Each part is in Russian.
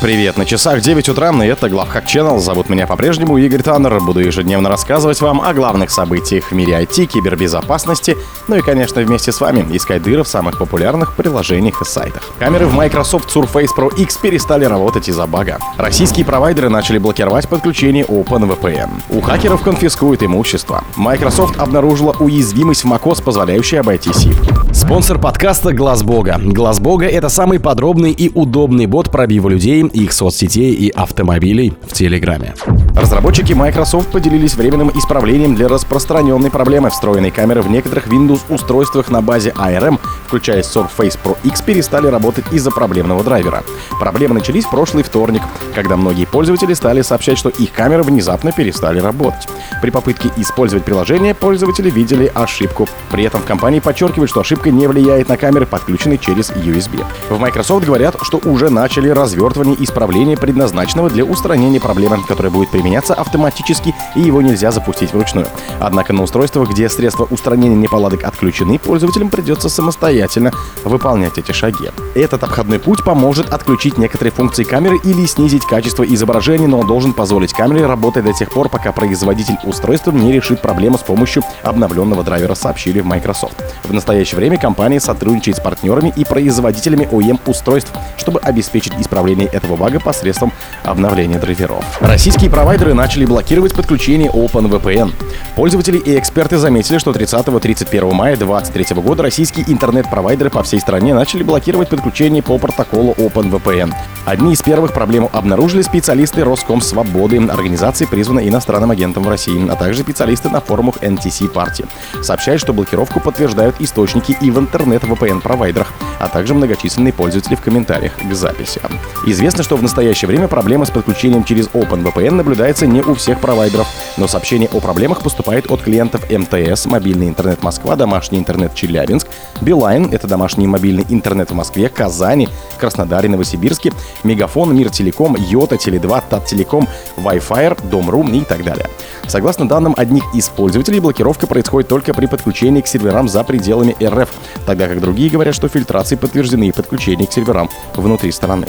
Привет, на часах 9 утра, и это Главхак Channel. Зовут меня по-прежнему Игорь Таннер. Буду ежедневно рассказывать вам о главных событиях в мире IT, кибербезопасности, ну и, конечно, вместе с вами искать дыры в самых популярных приложениях и сайтах. Камеры в Microsoft Surface Pro X перестали работать из-за бага. Российские провайдеры начали блокировать подключение OpenVPN. У хакеров конфискуют имущество. Microsoft обнаружила уязвимость в macOS, позволяющую обойти SIP. Спонсор подкаста Глаз Бога. Глаз Бога — это самый подробный и удобный бот пробива людей их соцсетей и автомобилей в Телеграме. Разработчики Microsoft поделились временным исправлением для распространенной проблемы встроенной камеры в некоторых Windows-устройствах на базе ARM, включая Surface Pro X, перестали работать из-за проблемного драйвера. Проблемы начались прошлый вторник, когда многие пользователи стали сообщать, что их камеры внезапно перестали работать. При попытке использовать приложение пользователи видели ошибку. При этом в компании подчеркивают, что ошибка не влияет на камеры, подключенные через USB. В Microsoft говорят, что уже начали развертывание исправления, предназначенного для устранения проблемы, которая будет применяться автоматически и его нельзя запустить вручную. Однако на устройствах, где средства устранения неполадок отключены, пользователям придется самостоятельно выполнять эти шаги. Этот обходной путь поможет отключить некоторые функции камеры или снизить качество изображения, но он должен позволить камере работать до тех пор, пока производитель устройства не решит проблему с помощью обновленного драйвера, сообщили в Microsoft. В настоящее время компания сотрудничает с партнерами и производителями OEM-устройств, чтобы обеспечить исправление этого бага посредством обновления драйверов. Российские провайдеры начали блокировать подключение OpenVPN. Пользователи и эксперты заметили, что 30-31 мая 2023 года российские интернет-провайдеры по всей стране начали блокировать подключение по протоколу OpenVPN. Одни из первых проблему обнаружили специалисты Роскомсвободы, организации, призванной иностранным агентом в России, а также специалисты на форумах NTC Party. Сообщают, что блокировку подтверждают источники и в интернет-VPN-провайдерах, а также многочисленные пользователи в комментариях к записи. Известно, что в настоящее время проблема с подключением через OpenVPN наблюдается не у всех провайдеров, но сообщение о проблемах поступает от клиентов МТС, мобильный интернет Москва, домашний интернет Челябинск, Билайн, это домашний мобильный интернет в Москве, Казани, Краснодаре, Новосибирске, Мегафон, Мир Телеком, Йота, Теле2, Тат-Телеком, Wi-Fi, Дом.ру и так далее. Согласно данным одних из пользователей, блокировка происходит только при подключении к серверам за пределами РФ, тогда как другие говорят, что фильтрации подтверждены и подключение к серверам внутри страны.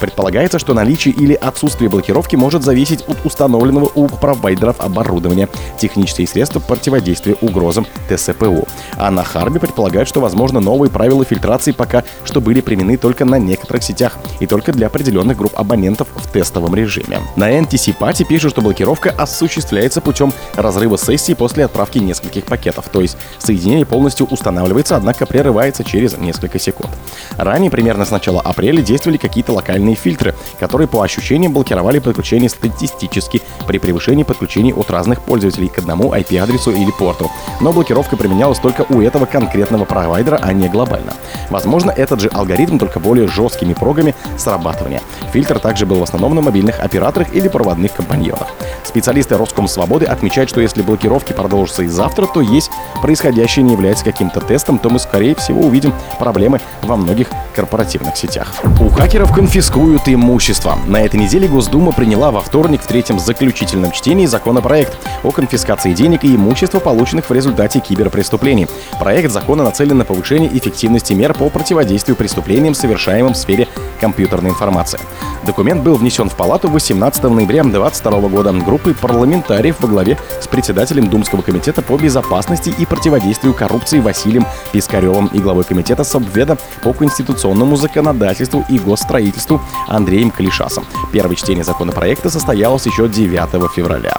Предполагается, что наличие или отсутствие блокировки может зависеть от установленного у провайдеров оборудования, технические средства противодействия угрозам ТСПУ. А на Харбе предполагают, что, возможно, новые правила фильтрации пока что были применены только на некоторых сетях и только для определенных групп абонентов в тестовом режиме. На NTC Party пишут, что блокировка осуществляется путем разрыва сессии после отправки нескольких пакетов, то есть соединение полностью устанавливается, однако прерывается через несколько секунд. Ранее, примерно с начала апреля, действовали какие-то локальные фильтры, которые по ощущениям блокировали подключение статистически при превышении подключений от разных пользователей к одному IP-адресу или порту. Но блокировка применялась только у этого конкретного провайдера, а не глобально. Возможно, этот же алгоритм только более жесткими прогами срабатывания. Фильтр также был в основном на мобильных операторах или проводных компаньонах. Специалисты Роскомсвободы отмечают, что если блокировки продолжатся и завтра, то есть происходящее не является каким-то тестом, то мы, скорее всего, увидим проблемы во многих корпоративных сетях. У хакеров конфискуют имущество. На этой неделе Госдума приняла во вторник в третьем заключительном чтении законопроект о конфискации денег и имущества, полученных в результате киберпреступлений. Проект закона нацелен на повышение эффективности мер по противодействию преступлениям, совершаемым в сфере компьютерной информации. Документ был внесен в Палату 18 ноября 2022 года группой парламентариев во главе с председателем Думского комитета по безопасности и противодействию коррупции Василием Пискаревым и главой комитета Совведа по конституционному законодательству и госстроительству Андреем Калишасом. Первое чтение законопроекта состоялось еще 9 февраля.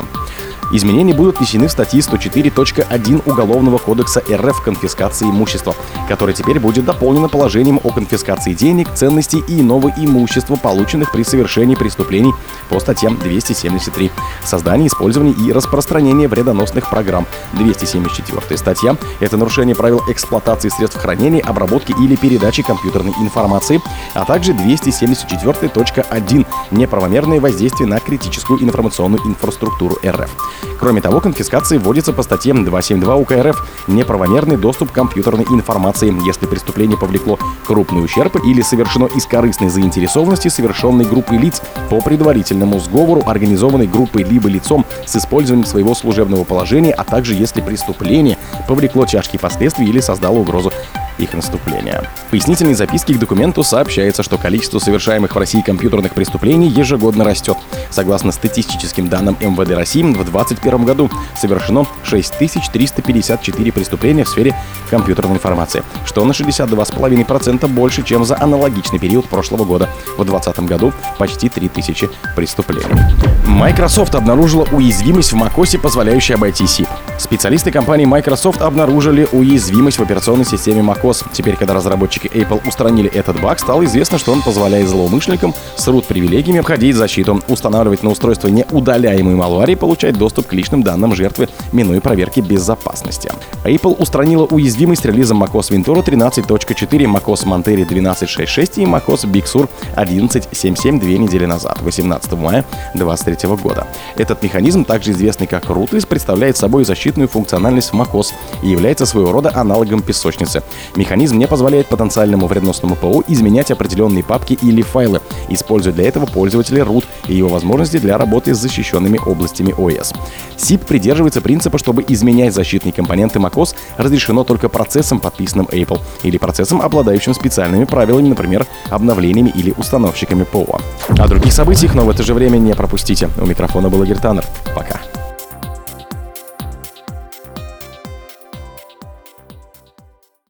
Изменения будут внесены в статьи 104.1 Уголовного кодекса РФ конфискации имущества, которое теперь будет дополнено положением о конфискации денег, ценностей и иного имущества, полученных при совершении преступлений по статьям 273 «Создание, использование и распространение вредоносных программ». 274 статья – это нарушение правил эксплуатации средств хранения, обработки или передачи компьютерной информации, а также 274.1 – неправомерное воздействие на критическую информационную инфраструктуру РФ. Кроме того, конфискации вводится по статье 272 УК РФ неправомерный доступ к компьютерной информации, если преступление повлекло крупный ущерб или совершено из корыстной заинтересованности совершенной группой лиц. По предварительному сговору организованной группой либо лицом с использованием своего служебного положения, а также если преступление повлекло тяжкие последствия или создало угрозу их наступления. В пояснительной записке к документу сообщается, что количество совершаемых в России компьютерных преступлений ежегодно растет. Согласно статистическим данным МВД России, в 2021 году совершено 6354 преступления в сфере компьютерной информации, что на 62,5% больше, чем за аналогичный период прошлого года. В 2020 году почти 3000 преступлений. Microsoft обнаружила уязвимость в macOS, позволяющую обойти SIP. Специалисты компании Microsoft обнаружили уязвимость в операционной системе macOS. Теперь, когда разработчики Apple устранили этот баг, стало известно, что он позволяет злоумышленникам с root-привилегиями обходить защиту, устанавливать на устройство неудаляемые малвари и получать доступ к личным данным жертвы, минуя проверки безопасности. Apple устранила уязвимость релизом macOS Ventura 13.4, macOS Monterey 12.6.6 и macOS Big Sur 11.7.7 две недели назад, 18 мая 2023 года. Этот механизм, также известный как Rootless, представляет собой защитную функциональность в macOS и является своего рода аналогом песочницы. Механизм не позволяет потенциальному вредносному ПО изменять определенные папки или файлы, используя для этого пользователя root и его возможности для работы с защищенными областями OS. SIP придерживается принципа, чтобы изменять защитные компоненты macOS разрешено только процессом, подписанным Apple, или процессом, обладающим специальными правилами, например, обновлениями или установщиками ПО. О других событиях, но в это же время не пропустите. У микрофона был Игорь Таннер. Пока.